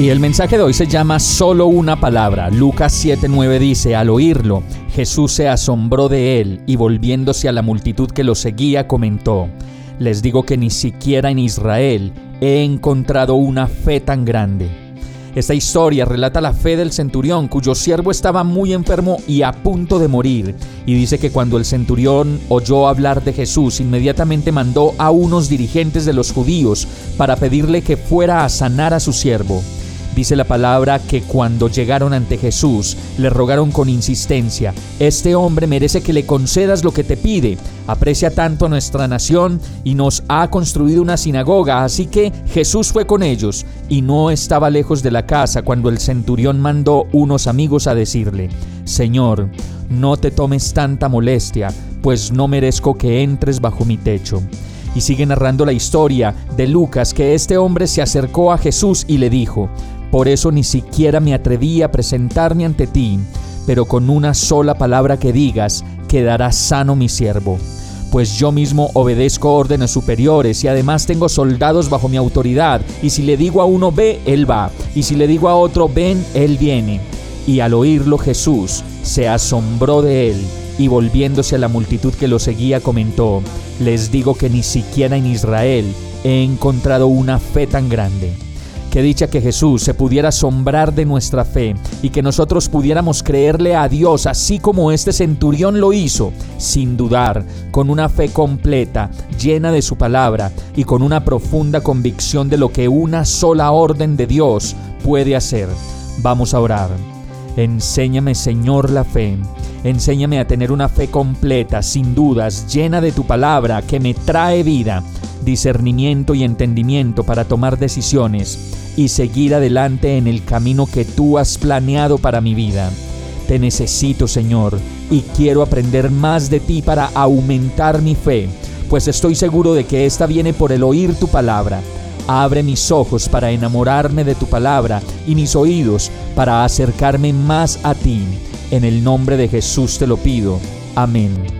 Y el mensaje de hoy se llama Solo una palabra. Lucas 7:9 dice, al oírlo, Jesús se asombró de él y volviéndose a la multitud que lo seguía, comentó, les digo que ni siquiera en Israel he encontrado una fe tan grande. Esta historia relata la fe del centurión cuyo siervo estaba muy enfermo y a punto de morir. Y dice que cuando el centurión oyó hablar de Jesús, inmediatamente mandó a unos dirigentes de los judíos para pedirle que fuera a sanar a su siervo. Dice la palabra que cuando llegaron ante Jesús, le rogaron con insistencia, este hombre merece que le concedas lo que te pide, aprecia tanto nuestra nación y nos ha construido una sinagoga, así que Jesús fue con ellos y no estaba lejos de la casa cuando el centurión mandó unos amigos a decirle, Señor, no te tomes tanta molestia, pues no merezco que entres bajo mi techo. Y sigue narrando la historia de Lucas que este hombre se acercó a Jesús y le dijo, por eso ni siquiera me atreví a presentarme ante ti, pero con una sola palabra que digas, quedará sano mi siervo. Pues yo mismo obedezco órdenes superiores y además tengo soldados bajo mi autoridad, y si le digo a uno ve, él va, y si le digo a otro ven, él viene. Y al oírlo Jesús se asombró de él, y volviéndose a la multitud que lo seguía comentó, les digo que ni siquiera en Israel he encontrado una fe tan grande. Qué dicha que Jesús se pudiera asombrar de nuestra fe y que nosotros pudiéramos creerle a Dios así como este centurión lo hizo, sin dudar, con una fe completa, llena de su palabra y con una profunda convicción de lo que una sola orden de Dios puede hacer. Vamos a orar. Enséñame, Señor, la fe. Enséñame a tener una fe completa, sin dudas, llena de tu palabra, que me trae vida, discernimiento y entendimiento para tomar decisiones y seguir adelante en el camino que tú has planeado para mi vida. Te necesito, Señor, y quiero aprender más de ti para aumentar mi fe, pues estoy seguro de que esta viene por el oír tu palabra. Abre mis ojos para enamorarme de tu palabra y mis oídos para acercarme más a ti. En el nombre de Jesús te lo pido. Amén.